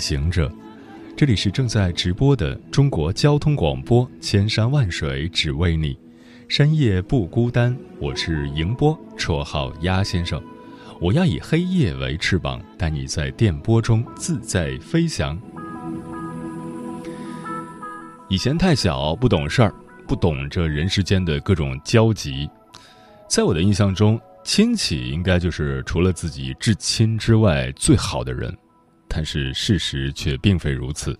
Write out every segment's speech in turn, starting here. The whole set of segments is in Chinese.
行者，这里是正在直播的中国交通广播，千山万水只为你，深夜不孤单。我是迎波，绰号鸭先生。我要以黑夜为翅膀，带你在电波中自在飞翔。以前太小，不懂事儿，不懂这人世间的各种交集。在我的印象中，亲戚应该就是除了自己至亲之外最好的人，但是事实却并非如此。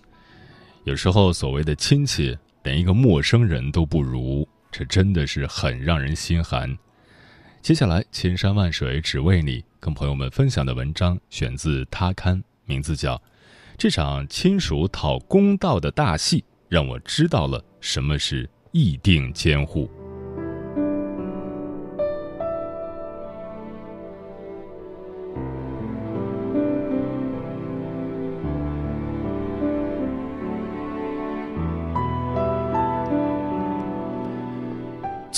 有时候，所谓的亲戚连一个陌生人都不如，这真的是很让人心寒。接下来，千山万水只为你，跟朋友们分享的文章选自他刊，名字叫《这场亲属讨公道的大戏让我知道了什么是议定监护》。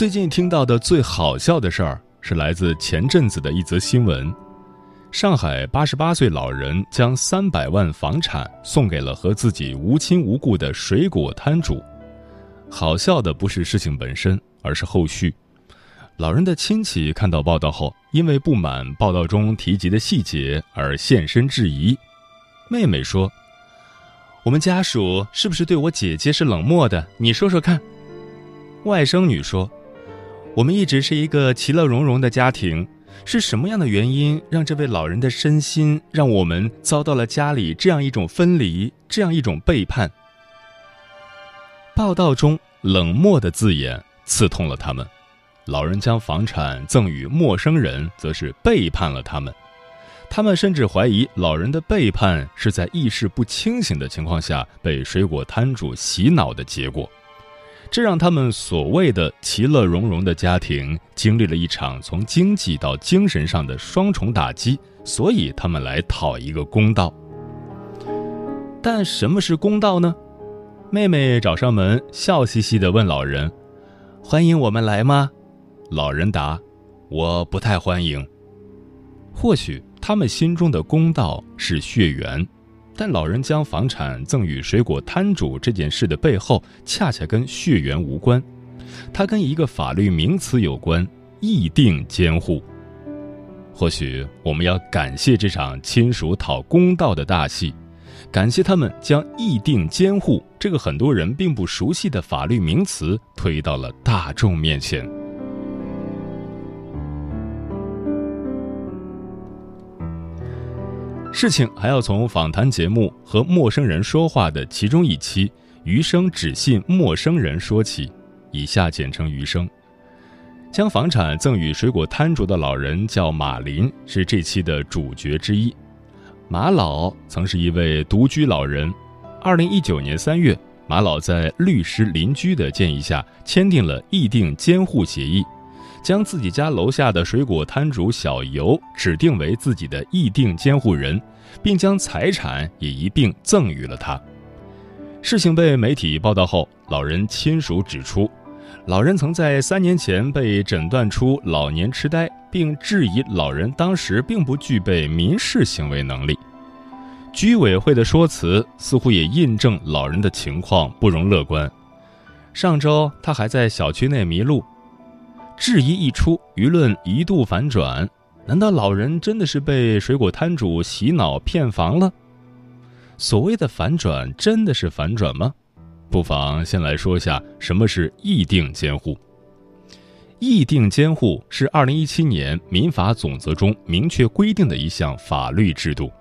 最近听到的最好笑的事儿是来自前阵子的一则新闻：上海八十八岁老人将三百万房产送给了和自己无亲无故的水果摊主。好笑的不是事情本身，而是后续。老人的亲戚看到报道后，因为不满报道中提及的细节而现身质疑。妹妹说：“我们家属是不是对我姐姐是冷漠的？你说说看。”外甥女说。我们一直是一个其乐融融的家庭，是什么样的原因让这位老人的身心让我们遭到了家里这样一种分离，这样一种背叛？报道中冷漠的字眼刺痛了他们。老人将房产赠与陌生人，则是背叛了他们。他们甚至怀疑老人的背叛是在意识不清醒的情况下被水果摊主洗脑的结果。这让他们所谓的其乐融融的家庭经历了一场从经济到精神上的双重打击，所以他们来讨一个公道。但什么是公道呢？妹妹找上门，笑嘻嘻地问老人：“欢迎我们来吗？”老人答：“我不太欢迎。”或许他们心中的公道是血缘。但老人将房产赠与水果摊主这件事的背后，恰恰跟血缘无关，它跟一个法律名词有关——议定监护。或许我们要感谢这场亲属讨公道的大戏，感谢他们将议定监护这个很多人并不熟悉的法律名词推到了大众面前。事情还要从访谈节目和陌生人说话的其中一期“余生只信陌生人”说起，以下简称“余生”。将房产赠与水果摊主的老人叫马林，是这期的主角之一。马老曾是一位独居老人。二零一九年三月，马老在律师邻居的建议下，签订了议定监护协议。将自己家楼下的水果摊主小尤指定为自己的议定监护人，并将财产也一并赠予了他。事情被媒体报道后，老人亲属指出，老人曾在三年前被诊断出老年痴呆，并质疑老人当时并不具备民事行为能力。居委会的说辞似乎也印证老人的情况不容乐观。上周他还在小区内迷路。质疑一出，舆论一度反转。难道老人真的是被水果摊主洗脑骗房了？所谓的反转，真的是反转吗？不妨先来说下什么是议定监护。议定监护是二零一七年民法总则中明确规定的一项法律制度，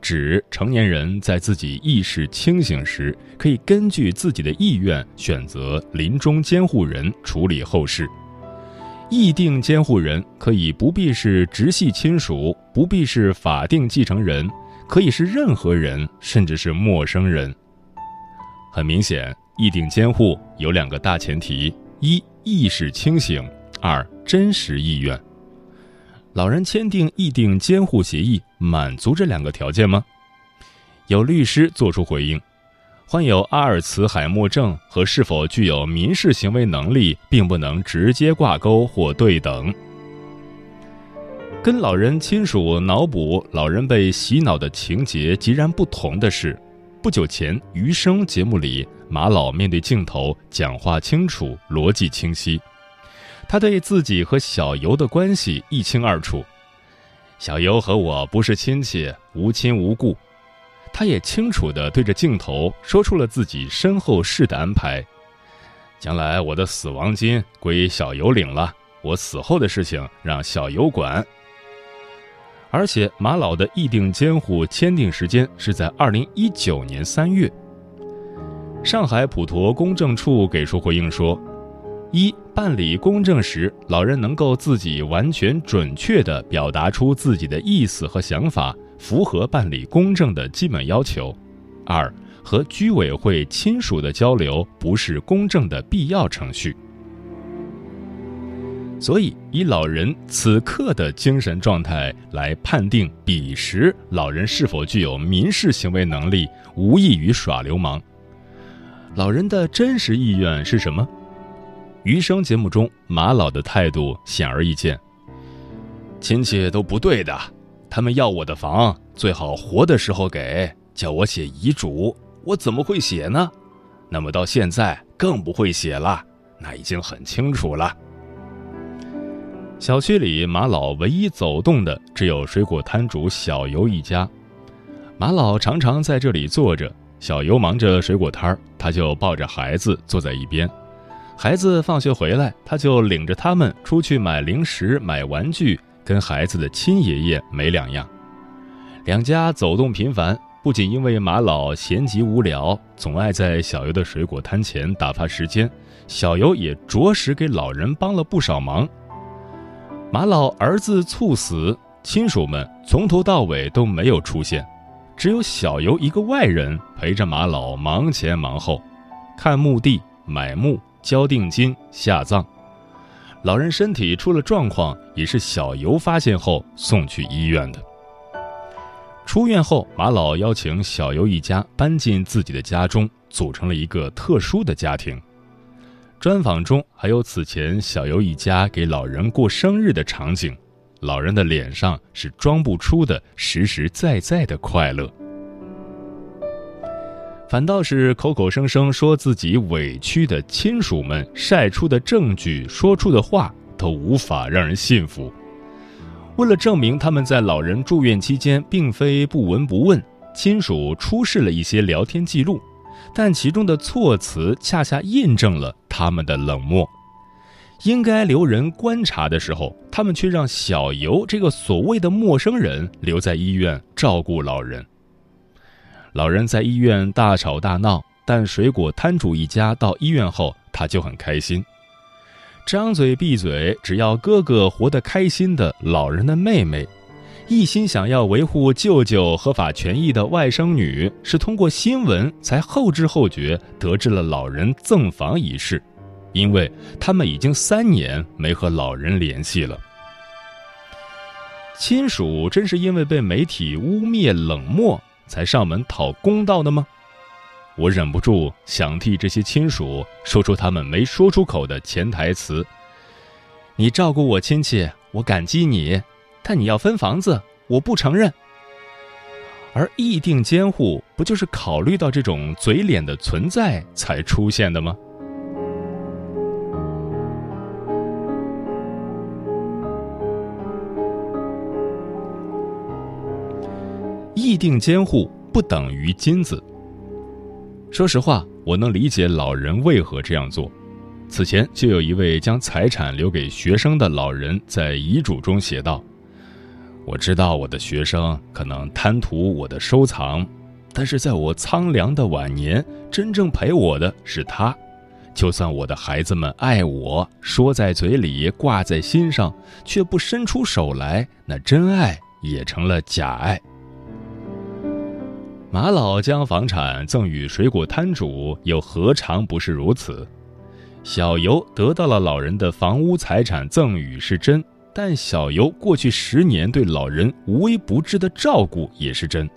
指成年人在自己意识清醒时，可以根据自己的意愿选择临终监护人处理后事。议定监护人可以不必是直系亲属，不必是法定继承人，可以是任何人，甚至是陌生人。很明显，议定监护有两个大前提：一、意识清醒；二、真实意愿。老人签订议定监护协议，满足这两个条件吗？有律师作出回应：患有阿尔茨海默症和是否具有民事行为能力，并不能直接挂钩或对等。跟老人亲属脑补老人被洗脑的情节截然不同的是，不久前《余生》节目里，马老面对镜头讲话清楚，逻辑清晰。他对自己和小游的关系一清二楚，小游和我不是亲戚，无亲无故。他也清楚地对着镜头说出了自己身后事的安排：将来我的死亡金归小游领了，我死后的事情让小游管。而且马老的议定监护签订时间是在二零一九年三月。上海普陀公证处给出回应说。一办理公证时，老人能够自己完全准确地表达出自己的意思和想法，符合办理公证的基本要求。二和居委会亲属的交流不是公证的必要程序。所以，以老人此刻的精神状态来判定彼时老人是否具有民事行为能力，无异于耍流氓。老人的真实意愿是什么？余生节目中，马老的态度显而易见。亲戚都不对的，他们要我的房，最好活的时候给，叫我写遗嘱，我怎么会写呢？那么到现在更不会写了，那已经很清楚了。小区里，马老唯一走动的只有水果摊主小游一家。马老常常在这里坐着，小游忙着水果摊儿，他就抱着孩子坐在一边。孩子放学回来，他就领着他们出去买零食、买玩具，跟孩子的亲爷爷没两样。两家走动频繁，不仅因为马老闲极无聊，总爱在小游的水果摊前打发时间，小游也着实给老人帮了不少忙。马老儿子猝死，亲属们从头到尾都没有出现，只有小游一个外人陪着马老忙前忙后，看墓地、买墓。交定金下葬，老人身体出了状况，也是小游发现后送去医院的。出院后，马老邀请小游一家搬进自己的家中，组成了一个特殊的家庭。专访中还有此前小游一家给老人过生日的场景，老人的脸上是装不出的实实在在的快乐。反倒是口口声声说自己委屈的亲属们晒出的证据、说出的话都无法让人信服。为了证明他们在老人住院期间并非不闻不问，亲属出示了一些聊天记录，但其中的措辞恰恰印证了他们的冷漠。应该留人观察的时候，他们却让小游这个所谓的陌生人留在医院照顾老人。老人在医院大吵大闹，但水果摊主一家到医院后，他就很开心，张嘴闭嘴只要哥哥活得开心的老人的妹妹，一心想要维护舅舅合法权益的外甥女，是通过新闻才后知后觉得知了老人赠房一事，因为他们已经三年没和老人联系了。亲属真是因为被媒体污蔑冷漠。才上门讨公道的吗？我忍不住想替这些亲属说出他们没说出口的潜台词：“你照顾我亲戚，我感激你，但你要分房子，我不承认。”而议定监护不就是考虑到这种嘴脸的存在才出现的吗？必定监护不等于金子。说实话，我能理解老人为何这样做。此前就有一位将财产留给学生的老人在遗嘱中写道：“我知道我的学生可能贪图我的收藏，但是在我苍凉的晚年，真正陪我的是他。就算我的孩子们爱我，说在嘴里，挂在心上，却不伸出手来，那真爱也成了假爱。马老将房产赠与水果摊主，又何尝不是如此？小尤得到了老人的房屋财产赠与是真，但小尤过去十年对老人无微不至的照顾也是真。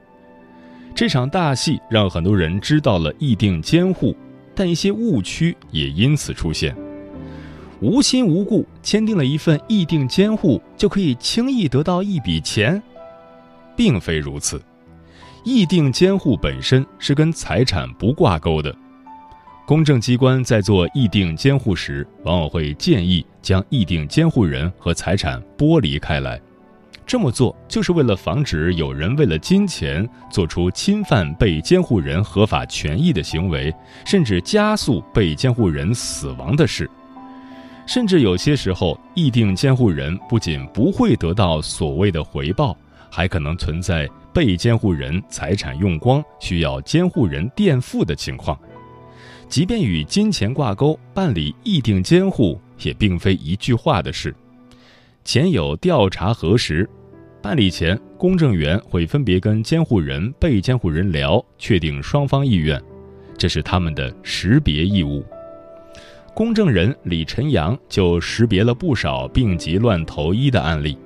这场大戏让很多人知道了议定监护，但一些误区也因此出现。无亲无故签订了一份议定监护，就可以轻易得到一笔钱，并非如此。议定监护本身是跟财产不挂钩的，公证机关在做议定监护时，往往会建议将议定监护人和财产剥离开来。这么做就是为了防止有人为了金钱做出侵犯被监护人合法权益的行为，甚至加速被监护人死亡的事。甚至有些时候，议定监护人不仅不会得到所谓的回报，还可能存在。被监护人财产用光，需要监护人垫付的情况，即便与金钱挂钩，办理议定监护也并非一句话的事。前有调查核实，办理前，公证员会分别跟监护人、被监护人聊，确定双方意愿，这是他们的识别义务。公证人李晨阳就识别了不少病急乱投医的案例。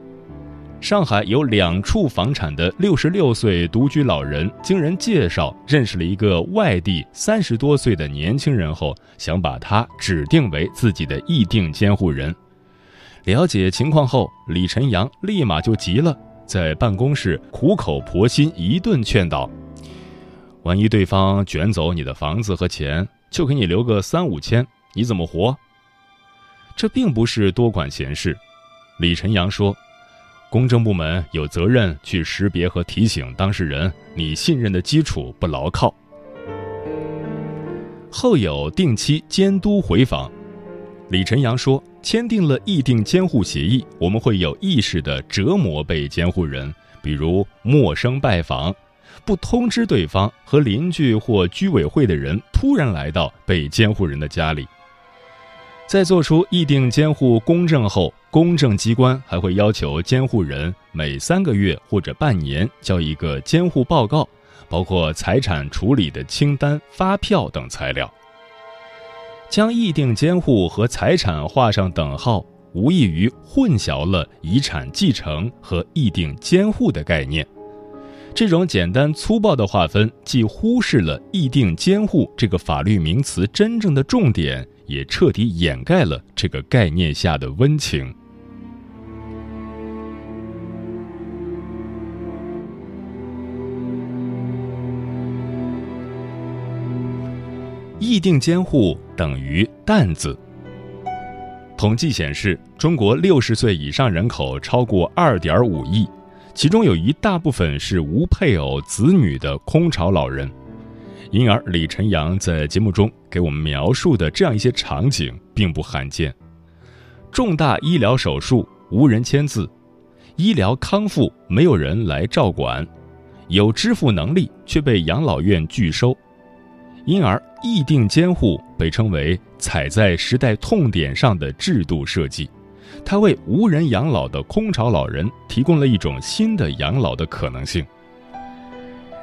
上海有两处房产的六十六岁独居老人，经人介绍认识了一个外地三十多岁的年轻人后，想把他指定为自己的议定监护人。了解情况后，李晨阳立马就急了，在办公室苦口婆心一顿劝导：“万一对方卷走你的房子和钱，就给你留个三五千，你怎么活？”这并不是多管闲事，李晨阳说。公证部门有责任去识别和提醒当事人，你信任的基础不牢靠。后有定期监督回访，李晨阳说，签订了议定监护协议，我们会有意识的折磨被监护人，比如陌生拜访，不通知对方和邻居或居委会的人突然来到被监护人的家里。在做出议定监护公证后，公证机关还会要求监护人每三个月或者半年交一个监护报告，包括财产处理的清单、发票等材料。将议定监护和财产画上等号，无异于混淆了遗产继承和议定监护的概念。这种简单粗暴的划分，既忽视了议定监护这个法律名词真正的重点。也彻底掩盖了这个概念下的温情。议定监护等于“担子”。统计显示，中国六十岁以上人口超过二点五亿，其中有一大部分是无配偶、子女的空巢老人。因而，李晨阳在节目中给我们描述的这样一些场景并不罕见：重大医疗手术无人签字，医疗康复没有人来照管，有支付能力却被养老院拒收。因而，议定监护被称为踩在时代痛点上的制度设计，它为无人养老的空巢老人提供了一种新的养老的可能性。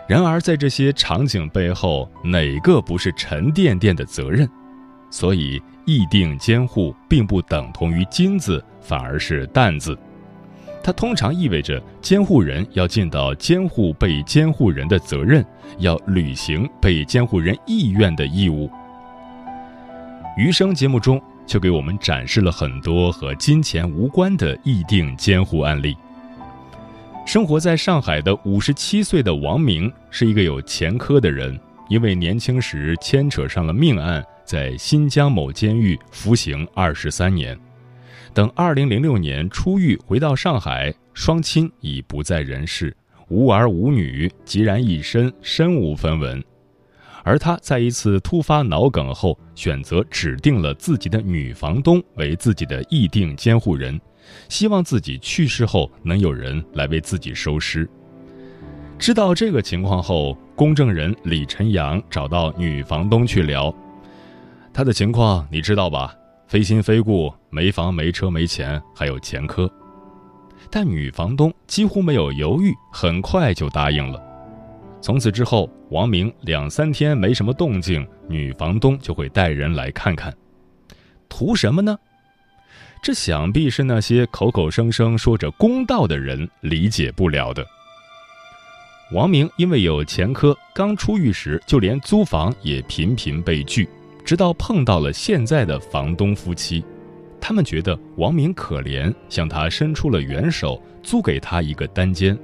然而，在这些场景背后，哪个不是沉甸甸的责任？所以，议定监护并不等同于金子，反而是担子。它通常意味着监护人要尽到监护被监护人的责任，要履行被监护人意愿的义务。余生节目中就给我们展示了很多和金钱无关的议定监护案例。生活在上海的五十七岁的王明是一个有前科的人，因为年轻时牵扯上了命案，在新疆某监狱服刑二十三年。等二零零六年出狱回到上海，双亲已不在人世，无儿无女，孑然一身，身无分文。而他在一次突发脑梗后，选择指定了自己的女房东为自己的议定监护人。希望自己去世后能有人来为自己收尸。知道这个情况后，公证人李晨阳找到女房东去聊。他的情况你知道吧？非亲非故，没房没车没钱，还有前科。但女房东几乎没有犹豫，很快就答应了。从此之后，王明两三天没什么动静，女房东就会带人来看看。图什么呢？这想必是那些口口声声说着公道的人理解不了的。王明因为有前科，刚出狱时就连租房也频频被拒，直到碰到了现在的房东夫妻，他们觉得王明可怜，向他伸出了援手，租给他一个单间。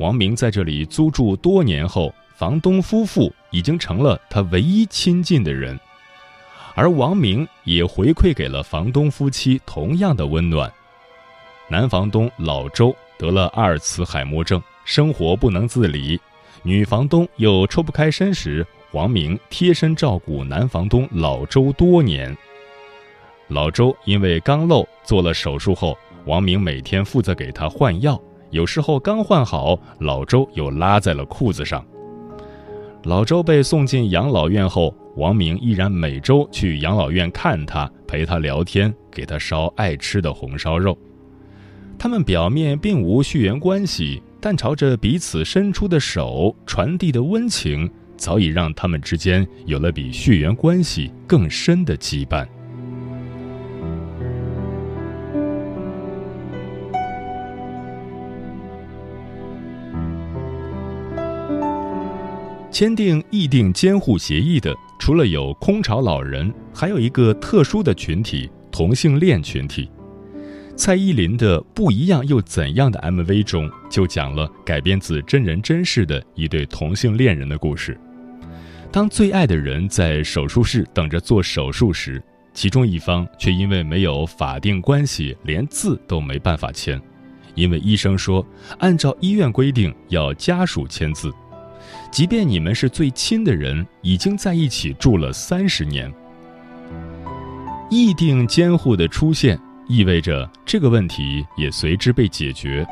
王明在这里租住多年后，房东夫妇已经成了他唯一亲近的人。而王明也回馈给了房东夫妻同样的温暖。男房东老周得了阿尔茨海默症，生活不能自理，女房东又抽不开身时，王明贴身照顾男房东老周多年。老周因为肛瘘做了手术后，王明每天负责给他换药，有时候刚换好，老周又拉在了裤子上。老周被送进养老院后，王明依然每周去养老院看他，陪他聊天，给他烧爱吃的红烧肉。他们表面并无血缘关系，但朝着彼此伸出的手传递的温情，早已让他们之间有了比血缘关系更深的羁绊。签订议定监护协议的，除了有空巢老人，还有一个特殊的群体——同性恋群体。蔡依林的《不一样又怎样的》MV 中就讲了改编自真人真事的一对同性恋人的故事。当最爱的人在手术室等着做手术时，其中一方却因为没有法定关系，连字都没办法签，因为医生说按照医院规定要家属签字。即便你们是最亲的人，已经在一起住了三十年，议定监护的出现，意味着这个问题也随之被解决。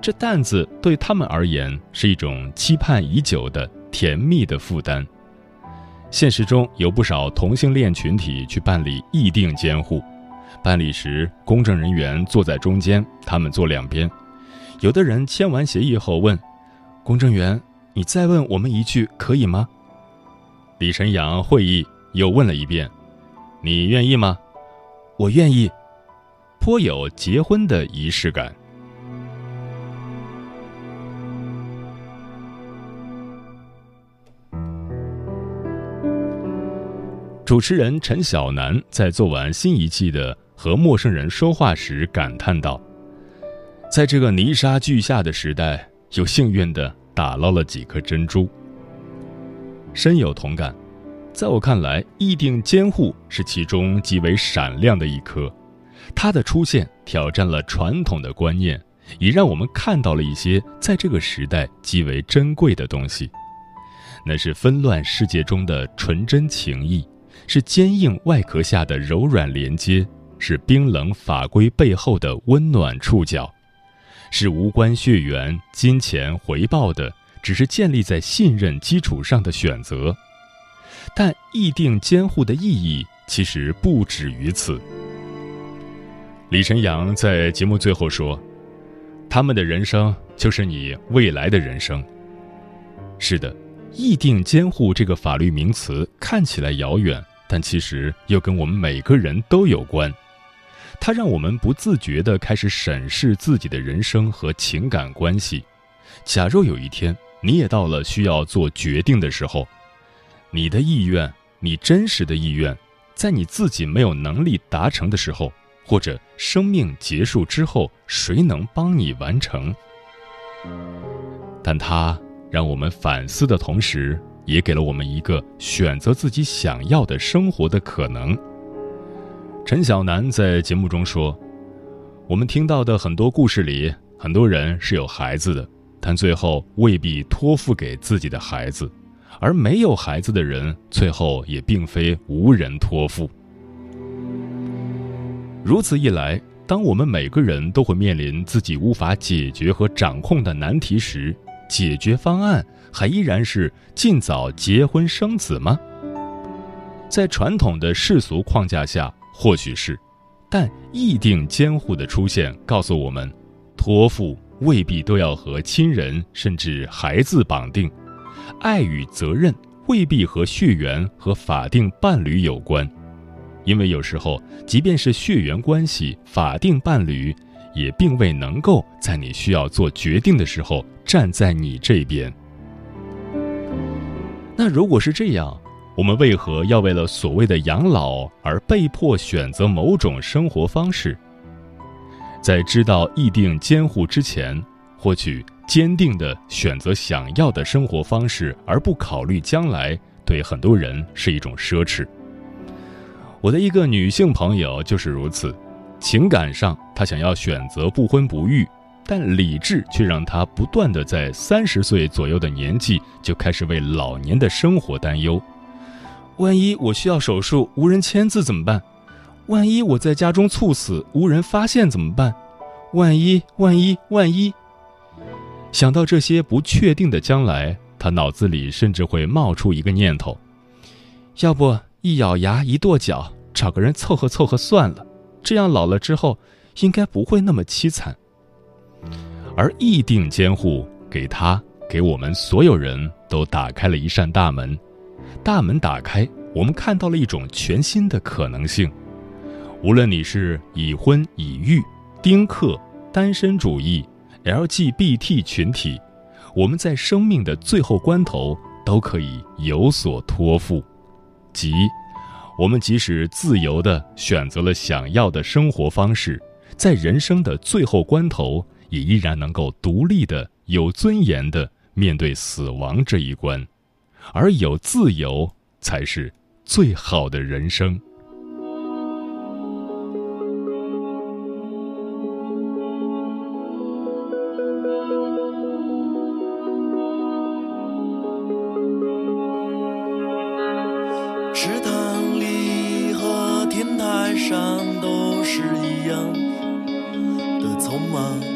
这担子对他们而言是一种期盼已久的甜蜜的负担。现实中有不少同性恋群体去办理议定监护，办理时公证人员坐在中间，他们坐两边。有的人签完协议后问公证员。你再问我们一句可以吗？李晨阳会意又问了一遍：“你愿意吗？”我愿意，颇有结婚的仪式感。主持人陈晓楠在做完新一季的《和陌生人说话》时感叹道：“在这个泥沙俱下的时代，有幸运的。”打捞了几颗珍珠，深有同感。在我看来，议定监护是其中极为闪亮的一颗。它的出现挑战了传统的观念，也让我们看到了一些在这个时代极为珍贵的东西。那是纷乱世界中的纯真情谊，是坚硬外壳下的柔软连接，是冰冷法规背后的温暖触角。是无关血缘、金钱回报的，只是建立在信任基础上的选择。但议定监护的意义其实不止于此。李晨阳在节目最后说：“他们的人生就是你未来的人生。”是的，议定监护这个法律名词看起来遥远，但其实又跟我们每个人都有关。它让我们不自觉地开始审视自己的人生和情感关系。假若有一天你也到了需要做决定的时候，你的意愿，你真实的意愿，在你自己没有能力达成的时候，或者生命结束之后，谁能帮你完成？但它让我们反思的同时，也给了我们一个选择自己想要的生活的可能。陈晓楠在节目中说：“我们听到的很多故事里，很多人是有孩子的，但最后未必托付给自己的孩子；而没有孩子的人，最后也并非无人托付。如此一来，当我们每个人都会面临自己无法解决和掌控的难题时，解决方案还依然是尽早结婚生子吗？”在传统的世俗框架下，或许是，但意定监护的出现告诉我们，托付未必都要和亲人甚至孩子绑定，爱与责任未必和血缘和法定伴侣有关，因为有时候，即便是血缘关系、法定伴侣，也并未能够在你需要做决定的时候站在你这边。那如果是这样，我们为何要为了所谓的养老而被迫选择某种生活方式？在知道议定监护之前，或许坚定地选择想要的生活方式而不考虑将来，对很多人是一种奢侈。我的一个女性朋友就是如此，情感上她想要选择不婚不育。但理智却让她不断的在三十岁左右的年纪就开始为老年的生活担忧。万一我需要手术无人签字怎么办？万一我在家中猝死无人发现怎么办？万一万一万一！想到这些不确定的将来，他脑子里甚至会冒出一个念头：要不一咬牙一跺脚，找个人凑合凑合算了，这样老了之后应该不会那么凄惨。而议定监护给他、给我们所有人都打开了一扇大门，大门打开，我们看到了一种全新的可能性。无论你是已婚已育、丁克、单身主义、LGBT 群体，我们在生命的最后关头都可以有所托付，即我们即使自由地选择了想要的生活方式，在人生的最后关头。也依然能够独立的、有尊严的面对死亡这一关，而有自由才是最好的人生。池塘里和天台上都是一样的匆忙。